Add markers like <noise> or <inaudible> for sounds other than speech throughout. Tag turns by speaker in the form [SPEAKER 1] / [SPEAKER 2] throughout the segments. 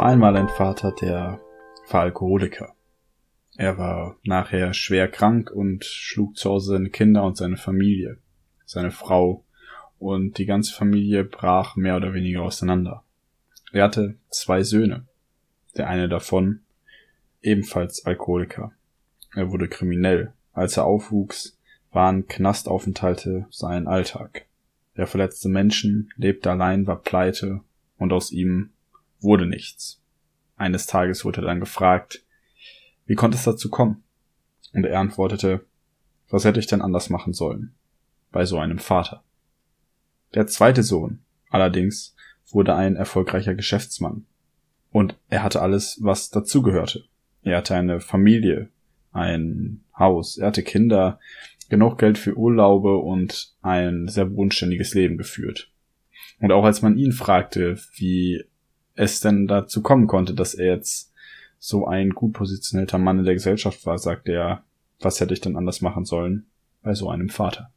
[SPEAKER 1] War einmal ein Vater, der war Alkoholiker. Er war nachher schwer krank und schlug zu Hause seine Kinder und seine Familie, seine Frau, und die ganze Familie brach mehr oder weniger auseinander. Er hatte zwei Söhne. Der eine davon ebenfalls Alkoholiker. Er wurde kriminell. Als er aufwuchs, waren Knastaufenthalte sein Alltag. Er verletzte Menschen, lebte allein, war pleite und aus ihm wurde nichts. Eines Tages wurde er dann gefragt, wie konnte es dazu kommen? Und er antwortete, was hätte ich denn anders machen sollen? Bei so einem Vater. Der zweite Sohn, allerdings, wurde ein erfolgreicher Geschäftsmann. Und er hatte alles, was dazugehörte. Er hatte eine Familie, ein Haus, er hatte Kinder, genug Geld für Urlaube und ein sehr bodenständiges Leben geführt. Und auch als man ihn fragte, wie es denn dazu kommen konnte, dass er jetzt so ein gut positionierter Mann in der Gesellschaft war, sagte er, was hätte ich denn anders machen sollen bei so einem Vater.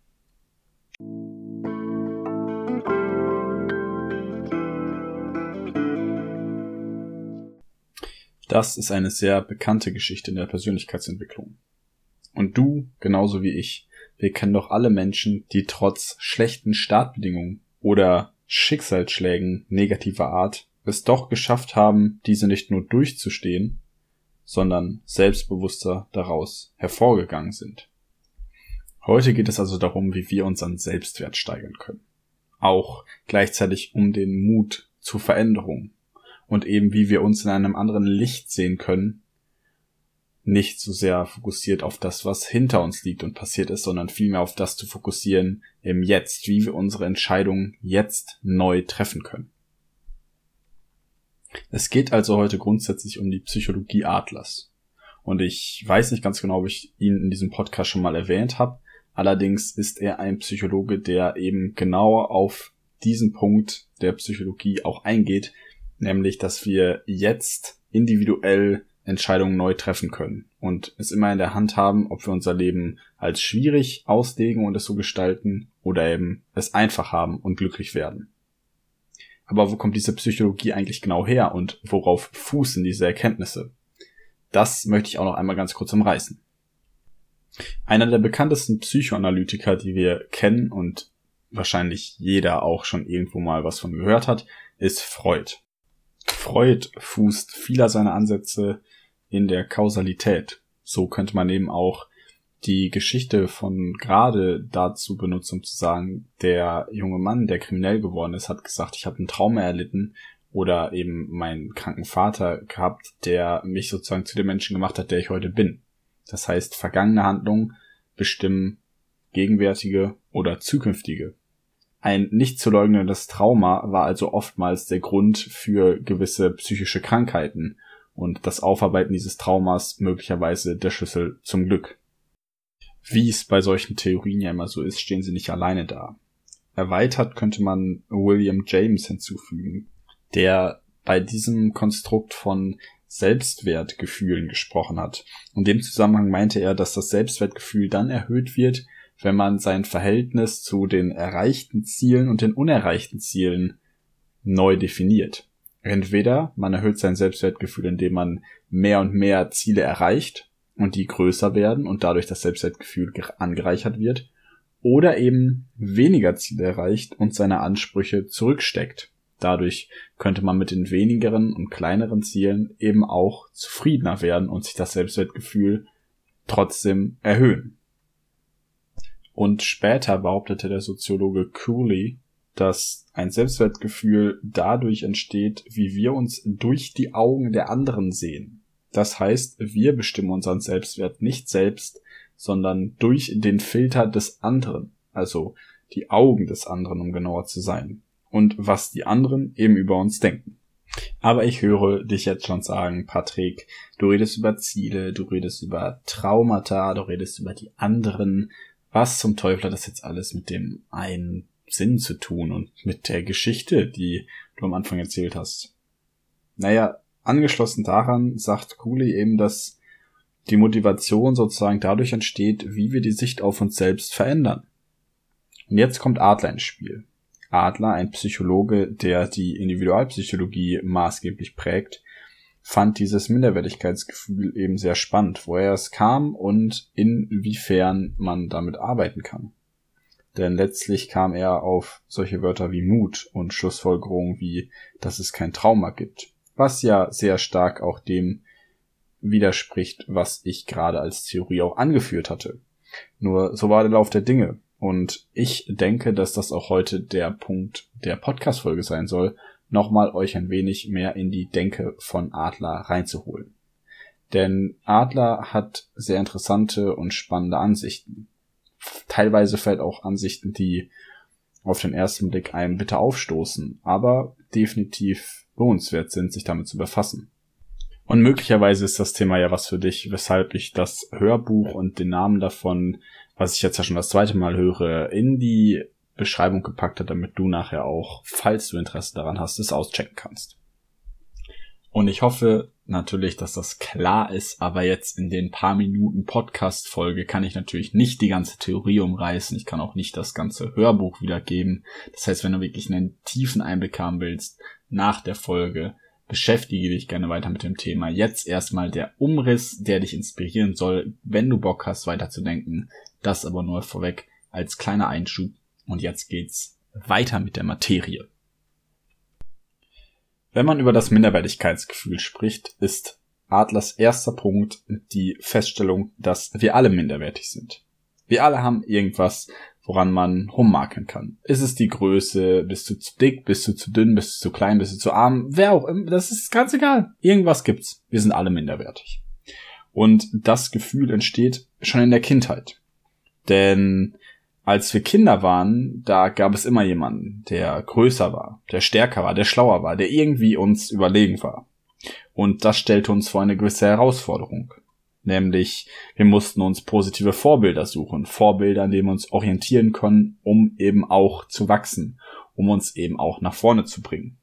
[SPEAKER 1] Das ist eine sehr bekannte Geschichte in der Persönlichkeitsentwicklung. Und du, genauso wie ich, wir kennen doch alle Menschen, die trotz schlechten Startbedingungen oder Schicksalsschlägen negativer Art es doch geschafft haben, diese nicht nur durchzustehen, sondern selbstbewusster daraus hervorgegangen sind. Heute geht es also darum, wie wir unseren Selbstwert steigern können. Auch gleichzeitig um den Mut zur Veränderung und eben wie wir uns in einem anderen Licht sehen können, nicht so sehr fokussiert auf das, was hinter uns liegt und passiert ist, sondern vielmehr auf das zu fokussieren im Jetzt, wie wir unsere Entscheidungen jetzt neu treffen können. Es geht also heute grundsätzlich um die Psychologie Adlers. Und ich weiß nicht ganz genau, ob ich ihn in diesem Podcast schon mal erwähnt habe. Allerdings ist er ein Psychologe, der eben genauer auf diesen Punkt der Psychologie auch eingeht, nämlich dass wir jetzt individuell Entscheidungen neu treffen können und es immer in der Hand haben, ob wir unser Leben als schwierig auslegen und es so gestalten oder eben es einfach haben und glücklich werden. Aber wo kommt diese Psychologie eigentlich genau her und worauf fußen diese Erkenntnisse? Das möchte ich auch noch einmal ganz kurz umreißen. Einer der bekanntesten Psychoanalytiker, die wir kennen und wahrscheinlich jeder auch schon irgendwo mal was von gehört hat, ist Freud. Freud fußt vieler seiner Ansätze in der Kausalität. So könnte man eben auch die Geschichte von gerade dazu benutzen, um zu sagen, der junge Mann, der kriminell geworden ist, hat gesagt, ich habe einen Trauma erlitten oder eben meinen kranken Vater gehabt, der mich sozusagen zu dem Menschen gemacht hat, der ich heute bin. Das heißt, vergangene Handlungen bestimmen gegenwärtige oder zukünftige. Ein nicht zu leugnendes Trauma war also oftmals der Grund für gewisse psychische Krankheiten und das Aufarbeiten dieses Traumas möglicherweise der Schlüssel zum Glück. Wie es bei solchen Theorien ja immer so ist, stehen sie nicht alleine da. Erweitert könnte man William James hinzufügen, der bei diesem Konstrukt von Selbstwertgefühlen gesprochen hat. In dem Zusammenhang meinte er, dass das Selbstwertgefühl dann erhöht wird, wenn man sein Verhältnis zu den erreichten Zielen und den unerreichten Zielen neu definiert. Entweder man erhöht sein Selbstwertgefühl, indem man mehr und mehr Ziele erreicht und die größer werden und dadurch das Selbstwertgefühl angereichert wird, oder eben weniger Ziele erreicht und seine Ansprüche zurücksteckt. Dadurch könnte man mit den wenigeren und kleineren Zielen eben auch zufriedener werden und sich das Selbstwertgefühl trotzdem erhöhen. Und später behauptete der Soziologe Cooley, dass ein Selbstwertgefühl dadurch entsteht, wie wir uns durch die Augen der anderen sehen. Das heißt, wir bestimmen unseren Selbstwert nicht selbst, sondern durch den Filter des anderen, also die Augen des anderen, um genauer zu sein, und was die anderen eben über uns denken. Aber ich höre dich jetzt schon sagen, Patrick, du redest über Ziele, du redest über Traumata, du redest über die anderen. Was zum Teufel hat das jetzt alles mit dem einen Sinn zu tun und mit der Geschichte, die du am Anfang erzählt hast? Naja, angeschlossen daran sagt Cooley eben, dass die Motivation sozusagen dadurch entsteht, wie wir die Sicht auf uns selbst verändern. Und jetzt kommt Adler ins Spiel. Adler, ein Psychologe, der die Individualpsychologie maßgeblich prägt, fand dieses Minderwertigkeitsgefühl eben sehr spannend, woher es kam und inwiefern man damit arbeiten kann. Denn letztlich kam er auf solche Wörter wie Mut und Schlussfolgerungen wie, dass es kein Trauma gibt, was ja sehr stark auch dem widerspricht, was ich gerade als Theorie auch angeführt hatte. Nur so war der Lauf der Dinge. Und ich denke, dass das auch heute der Punkt der Podcast-Folge sein soll, nochmal euch ein wenig mehr in die Denke von Adler reinzuholen. Denn Adler hat sehr interessante und spannende Ansichten. Teilweise vielleicht auch Ansichten, die auf den ersten Blick einem bitte aufstoßen, aber definitiv lohnenswert sind, sich damit zu befassen. Und möglicherweise ist das Thema ja was für dich, weshalb ich das Hörbuch und den Namen davon, was ich jetzt ja schon das zweite Mal höre, in die Beschreibung gepackt habe, damit du nachher auch, falls du Interesse daran hast, es auschecken kannst. Und ich hoffe natürlich, dass das klar ist, aber jetzt in den paar Minuten Podcast-Folge kann ich natürlich nicht die ganze Theorie umreißen. Ich kann auch nicht das ganze Hörbuch wiedergeben. Das heißt, wenn du wirklich einen tiefen Einblick haben willst nach der Folge, beschäftige dich gerne weiter mit dem Thema. Jetzt erstmal der Umriss, der dich inspirieren soll, wenn du Bock hast, weiterzudenken. Das aber nur vorweg als kleiner Einschub. Und jetzt geht's weiter mit der Materie. Wenn man über das Minderwertigkeitsgefühl spricht, ist Adlers erster Punkt die Feststellung, dass wir alle minderwertig sind. Wir alle haben irgendwas, woran man rummakeln kann. Ist es die Größe? Bist du zu dick? Bist du zu dünn? Bist du zu klein? Bist du zu arm? Wer auch immer. Das ist ganz egal. Irgendwas gibt's. Wir sind alle minderwertig. Und das Gefühl entsteht schon in der Kindheit. Denn als wir Kinder waren, da gab es immer jemanden, der größer war, der stärker war, der schlauer war, der irgendwie uns überlegen war. Und das stellte uns vor eine gewisse Herausforderung. Nämlich, wir mussten uns positive Vorbilder suchen. Vorbilder, an denen wir uns orientieren können, um eben auch zu wachsen, um uns eben auch nach vorne zu bringen.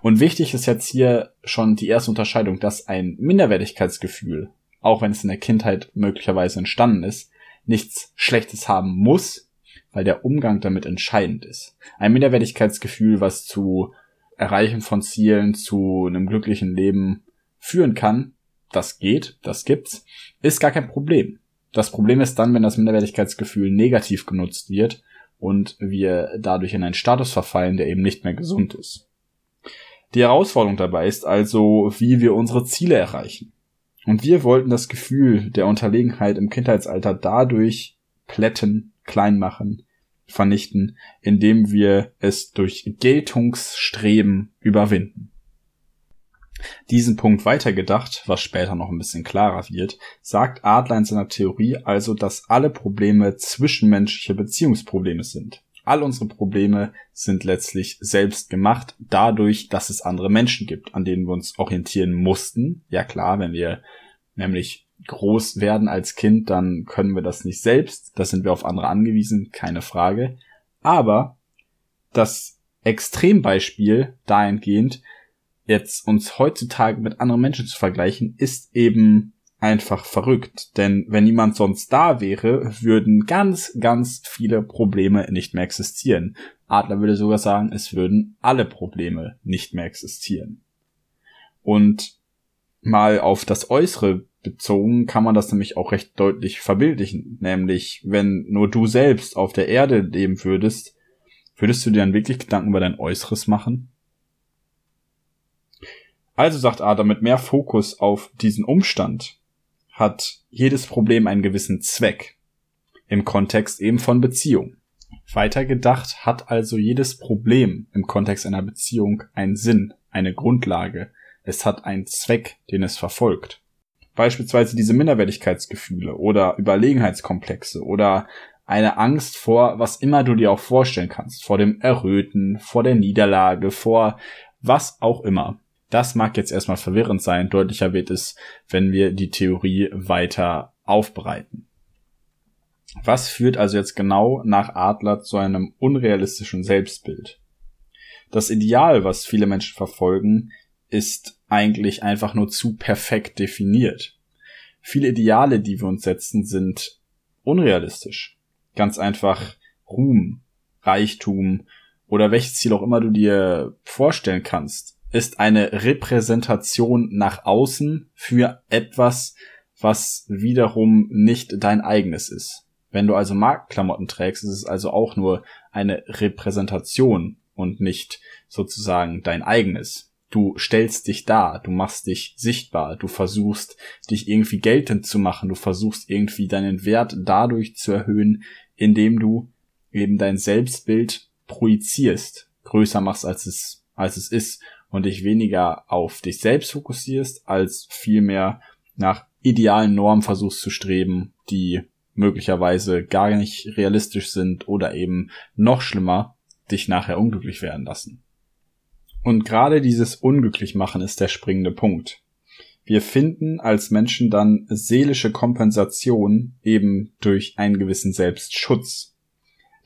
[SPEAKER 1] Und wichtig ist jetzt hier schon die erste Unterscheidung, dass ein Minderwertigkeitsgefühl, auch wenn es in der Kindheit möglicherweise entstanden ist, nichts Schlechtes haben muss, weil der Umgang damit entscheidend ist. Ein Minderwertigkeitsgefühl, was zu Erreichen von Zielen, zu einem glücklichen Leben führen kann, das geht, das gibt's, ist gar kein Problem. Das Problem ist dann, wenn das Minderwertigkeitsgefühl negativ genutzt wird und wir dadurch in einen Status verfallen, der eben nicht mehr gesund ist. Die Herausforderung dabei ist also, wie wir unsere Ziele erreichen. Und wir wollten das Gefühl der Unterlegenheit im Kindheitsalter dadurch plätten, klein machen, vernichten, indem wir es durch Geltungsstreben überwinden diesen Punkt weitergedacht, was später noch ein bisschen klarer wird, sagt Adler in seiner Theorie also, dass alle Probleme zwischenmenschliche Beziehungsprobleme sind. All unsere Probleme sind letztlich selbst gemacht, dadurch, dass es andere Menschen gibt, an denen wir uns orientieren mussten. Ja klar, wenn wir nämlich groß werden als Kind, dann können wir das nicht selbst, da sind wir auf andere angewiesen, keine Frage. Aber das Extrembeispiel dahingehend, jetzt uns heutzutage mit anderen Menschen zu vergleichen, ist eben einfach verrückt. Denn wenn niemand sonst da wäre, würden ganz, ganz viele Probleme nicht mehr existieren. Adler würde sogar sagen, es würden alle Probleme nicht mehr existieren. Und mal auf das Äußere bezogen kann man das nämlich auch recht deutlich verbildlichen. Nämlich, wenn nur du selbst auf der Erde leben würdest, würdest du dir dann wirklich Gedanken über dein Äußeres machen? Also sagt Adam, mit mehr Fokus auf diesen Umstand hat jedes Problem einen gewissen Zweck. Im Kontext eben von Beziehung. Weiter gedacht hat also jedes Problem im Kontext einer Beziehung einen Sinn, eine Grundlage. Es hat einen Zweck, den es verfolgt. Beispielsweise diese Minderwertigkeitsgefühle oder Überlegenheitskomplexe oder eine Angst vor, was immer du dir auch vorstellen kannst, vor dem Erröten, vor der Niederlage, vor was auch immer. Das mag jetzt erstmal verwirrend sein, deutlicher wird es, wenn wir die Theorie weiter aufbereiten. Was führt also jetzt genau nach Adler zu einem unrealistischen Selbstbild? Das Ideal, was viele Menschen verfolgen, ist eigentlich einfach nur zu perfekt definiert. Viele Ideale, die wir uns setzen, sind unrealistisch. Ganz einfach Ruhm, Reichtum, oder welches Ziel auch immer du dir vorstellen kannst, ist eine Repräsentation nach außen für etwas, was wiederum nicht dein eigenes ist. Wenn du also Marktklamotten trägst, ist es also auch nur eine Repräsentation und nicht sozusagen dein eigenes. Du stellst dich dar, du machst dich sichtbar, du versuchst dich irgendwie geltend zu machen, du versuchst irgendwie deinen Wert dadurch zu erhöhen, indem du eben dein Selbstbild projizierst, größer machst als es, als es ist und dich weniger auf dich selbst fokussierst, als vielmehr nach idealen Normen versuchst zu streben, die möglicherweise gar nicht realistisch sind oder eben noch schlimmer, dich nachher unglücklich werden lassen. Und gerade dieses Unglücklichmachen ist der springende Punkt. Wir finden als Menschen dann seelische Kompensation eben durch einen gewissen Selbstschutz.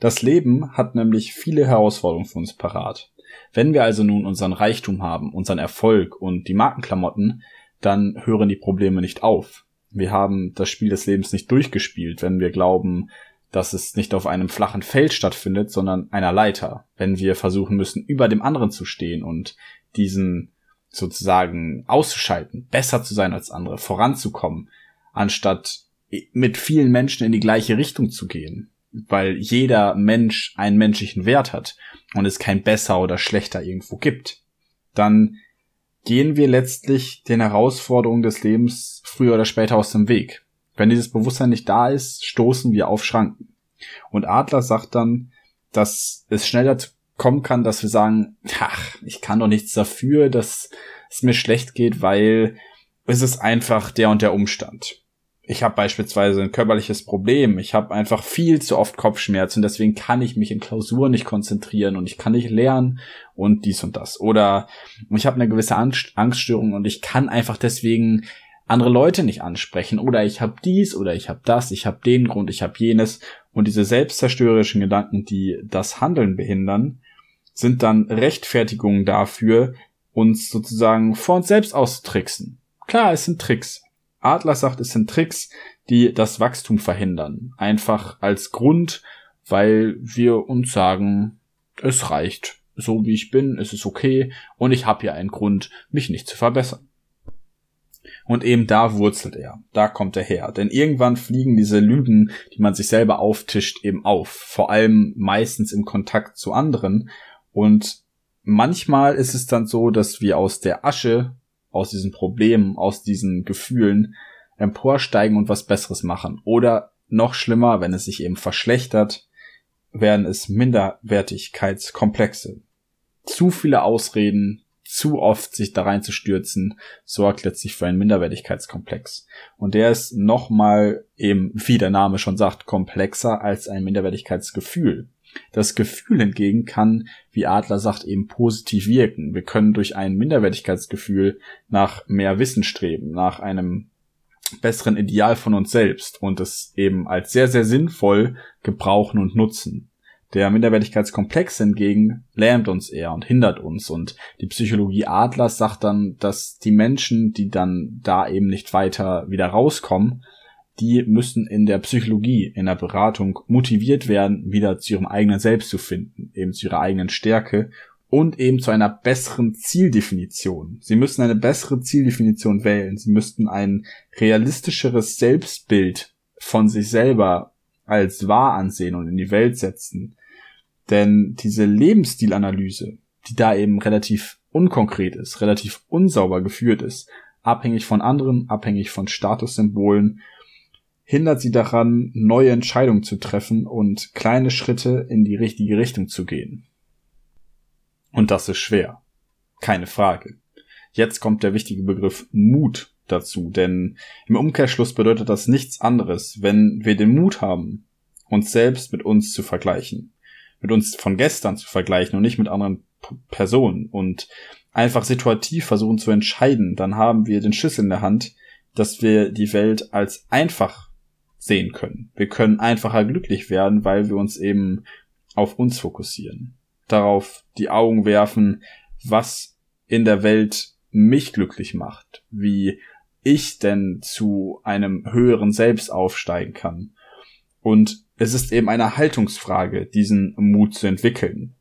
[SPEAKER 1] Das Leben hat nämlich viele Herausforderungen für uns parat. Wenn wir also nun unseren Reichtum haben, unseren Erfolg und die Markenklamotten, dann hören die Probleme nicht auf. Wir haben das Spiel des Lebens nicht durchgespielt, wenn wir glauben, dass es nicht auf einem flachen Feld stattfindet, sondern einer Leiter. Wenn wir versuchen müssen, über dem anderen zu stehen und diesen sozusagen auszuschalten, besser zu sein als andere, voranzukommen, anstatt mit vielen Menschen in die gleiche Richtung zu gehen, weil jeder Mensch einen menschlichen Wert hat und es kein besser oder schlechter irgendwo gibt, dann gehen wir letztlich den Herausforderungen des Lebens früher oder später aus dem Weg. Wenn dieses Bewusstsein nicht da ist, stoßen wir auf Schranken. Und Adler sagt dann, dass es schnell dazu kommen kann, dass wir sagen, ach, ich kann doch nichts dafür, dass es mir schlecht geht, weil es ist einfach der und der Umstand. Ich habe beispielsweise ein körperliches Problem, ich habe einfach viel zu oft Kopfschmerzen, deswegen kann ich mich in Klausuren nicht konzentrieren und ich kann nicht lernen und dies und das. Oder ich habe eine gewisse Angststörung und ich kann einfach deswegen andere Leute nicht ansprechen oder ich habe dies oder ich habe das, ich habe den Grund, ich habe jenes und diese selbstzerstörerischen Gedanken, die das Handeln behindern, sind dann Rechtfertigungen dafür, uns sozusagen vor uns selbst auszutricksen. Klar, es sind Tricks. Adler sagt, es sind Tricks, die das Wachstum verhindern. Einfach als Grund, weil wir uns sagen, es reicht. So wie ich bin, es ist okay und ich habe ja einen Grund, mich nicht zu verbessern. Und eben da wurzelt er. Da kommt er her. Denn irgendwann fliegen diese Lügen, die man sich selber auftischt, eben auf. Vor allem meistens im Kontakt zu anderen. Und manchmal ist es dann so, dass wir aus der Asche, aus diesen Problemen, aus diesen Gefühlen emporsteigen und was Besseres machen. Oder noch schlimmer, wenn es sich eben verschlechtert, werden es Minderwertigkeitskomplexe. Zu viele Ausreden, zu oft sich da reinzustürzen, sorgt letztlich für einen Minderwertigkeitskomplex. Und der ist nochmal eben, wie der Name schon sagt, komplexer als ein Minderwertigkeitsgefühl. Das Gefühl hingegen kann, wie Adler sagt, eben positiv wirken. Wir können durch ein Minderwertigkeitsgefühl nach mehr Wissen streben, nach einem besseren Ideal von uns selbst und es eben als sehr, sehr sinnvoll gebrauchen und nutzen. Der Minderwertigkeitskomplex hingegen lähmt uns eher und hindert uns. Und die Psychologie Adlers sagt dann, dass die Menschen, die dann da eben nicht weiter wieder rauskommen, die müssen in der Psychologie, in der Beratung motiviert werden, wieder zu ihrem eigenen Selbst zu finden, eben zu ihrer eigenen Stärke und eben zu einer besseren Zieldefinition. Sie müssen eine bessere Zieldefinition wählen. Sie müssten ein realistischeres Selbstbild von sich selber als wahr ansehen und in die Welt setzen. Denn diese Lebensstilanalyse, die da eben relativ unkonkret ist, relativ unsauber geführt ist, abhängig von anderen, abhängig von Statussymbolen, hindert sie daran, neue Entscheidungen zu treffen und kleine Schritte in die richtige Richtung zu gehen. Und das ist schwer. Keine Frage. Jetzt kommt der wichtige Begriff Mut dazu, denn im Umkehrschluss bedeutet das nichts anderes, wenn wir den Mut haben, uns selbst mit uns zu vergleichen, mit uns von gestern zu vergleichen und nicht mit anderen P Personen und einfach situativ versuchen zu entscheiden, dann haben wir den Schlüssel in der Hand, dass wir die Welt als einfach sehen können. Wir können einfacher glücklich werden, weil wir uns eben auf uns fokussieren. Darauf die Augen werfen, was in der Welt mich glücklich macht, wie ich denn zu einem höheren Selbst aufsteigen kann. Und es ist eben eine Haltungsfrage, diesen Mut zu entwickeln.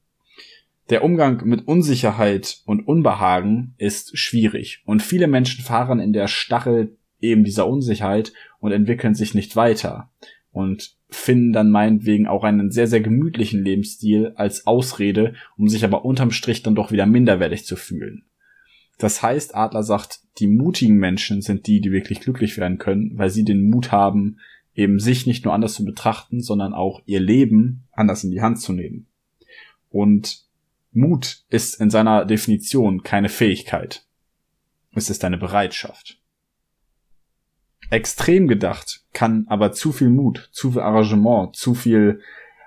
[SPEAKER 1] Der Umgang mit Unsicherheit und Unbehagen ist schwierig und viele Menschen fahren in der Stachel eben dieser Unsicherheit und entwickeln sich nicht weiter und finden dann meinetwegen auch einen sehr, sehr gemütlichen Lebensstil als Ausrede, um sich aber unterm Strich dann doch wieder minderwertig zu fühlen. Das heißt, Adler sagt, die mutigen Menschen sind die, die wirklich glücklich werden können, weil sie den Mut haben, eben sich nicht nur anders zu betrachten, sondern auch ihr Leben anders in die Hand zu nehmen. Und Mut ist in seiner Definition keine Fähigkeit. Es ist eine Bereitschaft. Extrem gedacht kann aber zu viel Mut, zu viel Arrangement, zu viel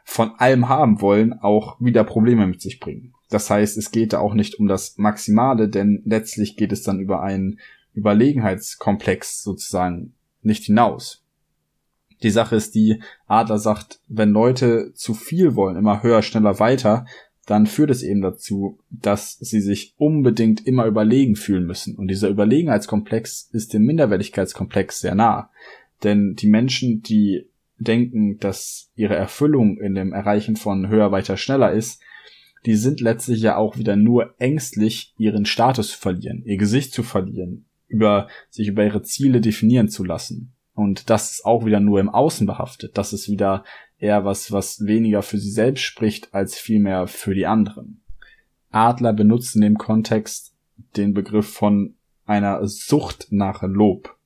[SPEAKER 1] von allem haben wollen auch wieder Probleme mit sich bringen. Das heißt, es geht da auch nicht um das Maximale, denn letztlich geht es dann über einen Überlegenheitskomplex sozusagen nicht hinaus. Die Sache ist die, Adler sagt, wenn Leute zu viel wollen, immer höher, schneller, weiter, dann führt es eben dazu, dass sie sich unbedingt immer überlegen fühlen müssen. Und dieser Überlegenheitskomplex ist dem Minderwertigkeitskomplex sehr nah. Denn die Menschen, die denken, dass ihre Erfüllung in dem Erreichen von höher, weiter, schneller ist, die sind letztlich ja auch wieder nur ängstlich, ihren Status zu verlieren, ihr Gesicht zu verlieren, über sich über ihre Ziele definieren zu lassen. Und das ist auch wieder nur im Außen behaftet. Das ist wieder eher was, was weniger für sie selbst spricht, als vielmehr für die anderen. Adler benutzt in dem Kontext den Begriff von einer Sucht nach Lob.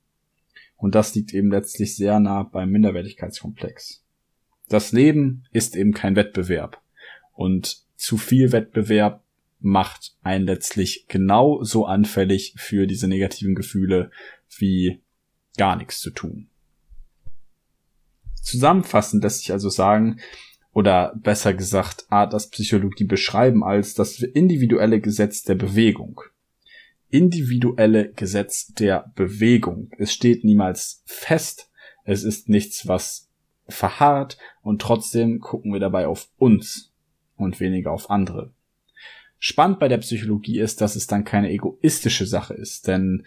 [SPEAKER 1] Und das liegt eben letztlich sehr nah beim Minderwertigkeitskomplex. Das Leben ist eben kein Wettbewerb. Und zu viel Wettbewerb macht einen letztlich genauso anfällig für diese negativen Gefühle wie gar nichts zu tun. Zusammenfassend lässt sich also sagen, oder besser gesagt, Adlers Psychologie beschreiben als das individuelle Gesetz der Bewegung. Individuelle Gesetz der Bewegung. Es steht niemals fest, es ist nichts, was verharrt und trotzdem gucken wir dabei auf uns und weniger auf andere. Spannend bei der Psychologie ist, dass es dann keine egoistische Sache ist, denn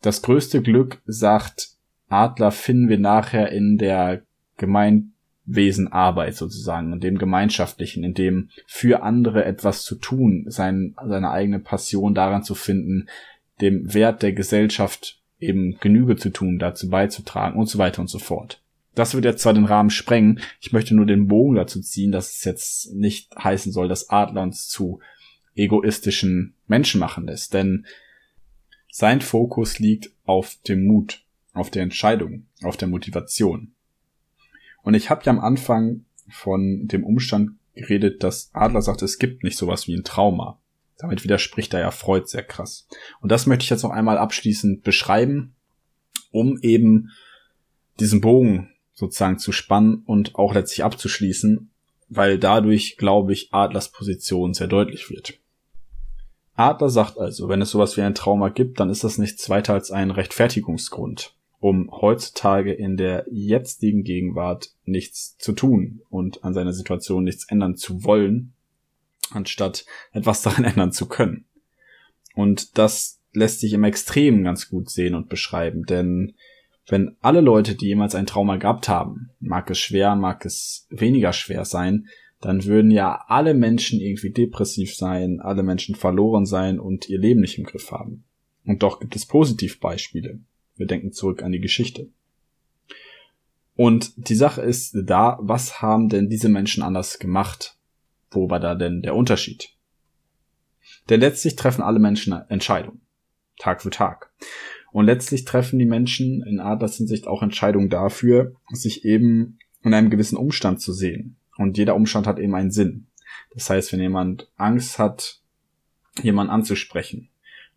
[SPEAKER 1] das größte Glück, sagt Adler, finden wir nachher in der Gemeinwesenarbeit sozusagen, in dem Gemeinschaftlichen, in dem für andere etwas zu tun, sein, seine eigene Passion daran zu finden, dem Wert der Gesellschaft eben Genüge zu tun, dazu beizutragen und so weiter und so fort. Das wird jetzt zwar den Rahmen sprengen, ich möchte nur den Bogen dazu ziehen, dass es jetzt nicht heißen soll, dass Adler uns zu egoistischen Menschen machen lässt, denn sein Fokus liegt auf dem Mut, auf der Entscheidung, auf der Motivation. Und ich habe ja am Anfang von dem Umstand geredet, dass Adler sagt, es gibt nicht sowas wie ein Trauma. Damit widerspricht er ja Freud sehr krass. Und das möchte ich jetzt noch einmal abschließend beschreiben, um eben diesen Bogen sozusagen zu spannen und auch letztlich abzuschließen, weil dadurch, glaube ich, Adlers Position sehr deutlich wird. Adler sagt also, wenn es sowas wie ein Trauma gibt, dann ist das nichts weiter als ein Rechtfertigungsgrund um heutzutage in der jetzigen Gegenwart nichts zu tun und an seiner Situation nichts ändern zu wollen, anstatt etwas <laughs> daran ändern zu können. Und das lässt sich im Extremen ganz gut sehen und beschreiben, denn wenn alle Leute, die jemals ein Trauma gehabt haben, mag es schwer, mag es weniger schwer sein, dann würden ja alle Menschen irgendwie depressiv sein, alle Menschen verloren sein und ihr Leben nicht im Griff haben. Und doch gibt es Positivbeispiele. Wir denken zurück an die Geschichte. Und die Sache ist da, was haben denn diese Menschen anders gemacht? Wo war da denn der Unterschied? Denn letztlich treffen alle Menschen Entscheidungen. Tag für Tag. Und letztlich treffen die Menschen in Adlers Hinsicht auch Entscheidungen dafür, sich eben in einem gewissen Umstand zu sehen. Und jeder Umstand hat eben einen Sinn. Das heißt, wenn jemand Angst hat, jemanden anzusprechen,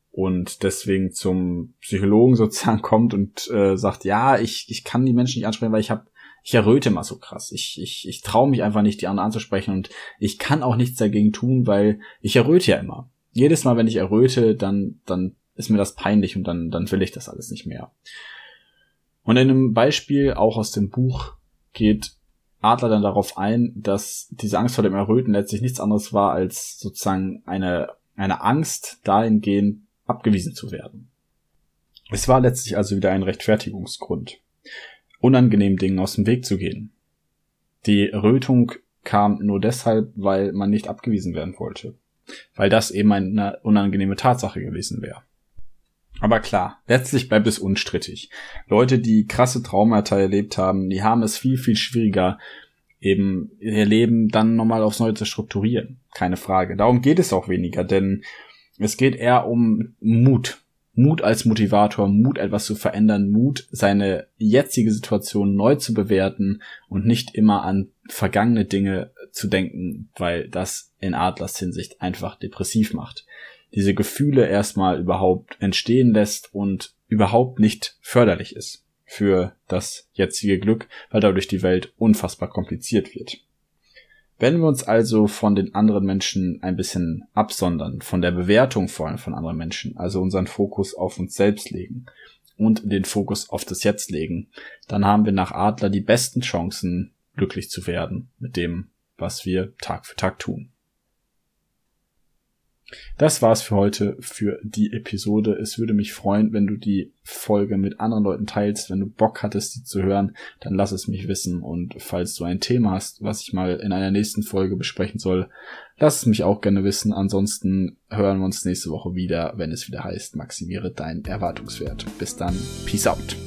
[SPEAKER 1] und deswegen zum Psychologen <laughs> sozusagen kommt und äh, sagt, ja, ich, ich kann die Menschen nicht ansprechen, weil ich habe ich erröte mal so krass. Ich, ich, ich traue mich einfach nicht, die anderen anzusprechen und ich kann auch nichts dagegen tun, weil ich erröte ja immer. Jedes Mal, wenn ich erröte, dann, dann ist mir das peinlich und dann, dann will ich das alles nicht mehr. Und in einem Beispiel auch aus dem Buch geht Adler dann darauf ein, dass diese Angst vor dem Erröten letztlich nichts anderes war als sozusagen eine, eine Angst dahingehend, abgewiesen zu werden. Es war letztlich also wieder ein Rechtfertigungsgrund, unangenehmen Dingen aus dem Weg zu gehen. Die Rötung kam nur deshalb, weil man nicht abgewiesen werden wollte. weil das eben eine unangenehme Tatsache gewesen wäre. Aber klar, letztlich bleibt es unstrittig. Leute, die krasse Traumata erlebt haben, die haben es viel, viel schwieriger, eben ihr Leben dann nochmal aufs Neue zu strukturieren. Keine Frage. Darum geht es auch weniger, denn es geht eher um Mut. Mut als Motivator, Mut etwas zu verändern, Mut seine jetzige Situation neu zu bewerten und nicht immer an vergangene Dinge zu denken, weil das in Adlers Hinsicht einfach depressiv macht. Diese Gefühle erstmal überhaupt entstehen lässt und überhaupt nicht förderlich ist für das jetzige Glück, weil dadurch die Welt unfassbar kompliziert wird. Wenn wir uns also von den anderen Menschen ein bisschen absondern, von der Bewertung vor allem von anderen Menschen, also unseren Fokus auf uns selbst legen und den Fokus auf das Jetzt legen, dann haben wir nach Adler die besten Chancen, glücklich zu werden mit dem, was wir Tag für Tag tun. Das war's für heute für die Episode. Es würde mich freuen, wenn du die Folge mit anderen Leuten teilst. Wenn du Bock hattest, die zu hören, dann lass es mich wissen. Und falls du ein Thema hast, was ich mal in einer nächsten Folge besprechen soll, lass es mich auch gerne wissen. Ansonsten hören wir uns nächste Woche wieder, wenn es wieder heißt, maximiere deinen Erwartungswert. Bis dann. Peace out.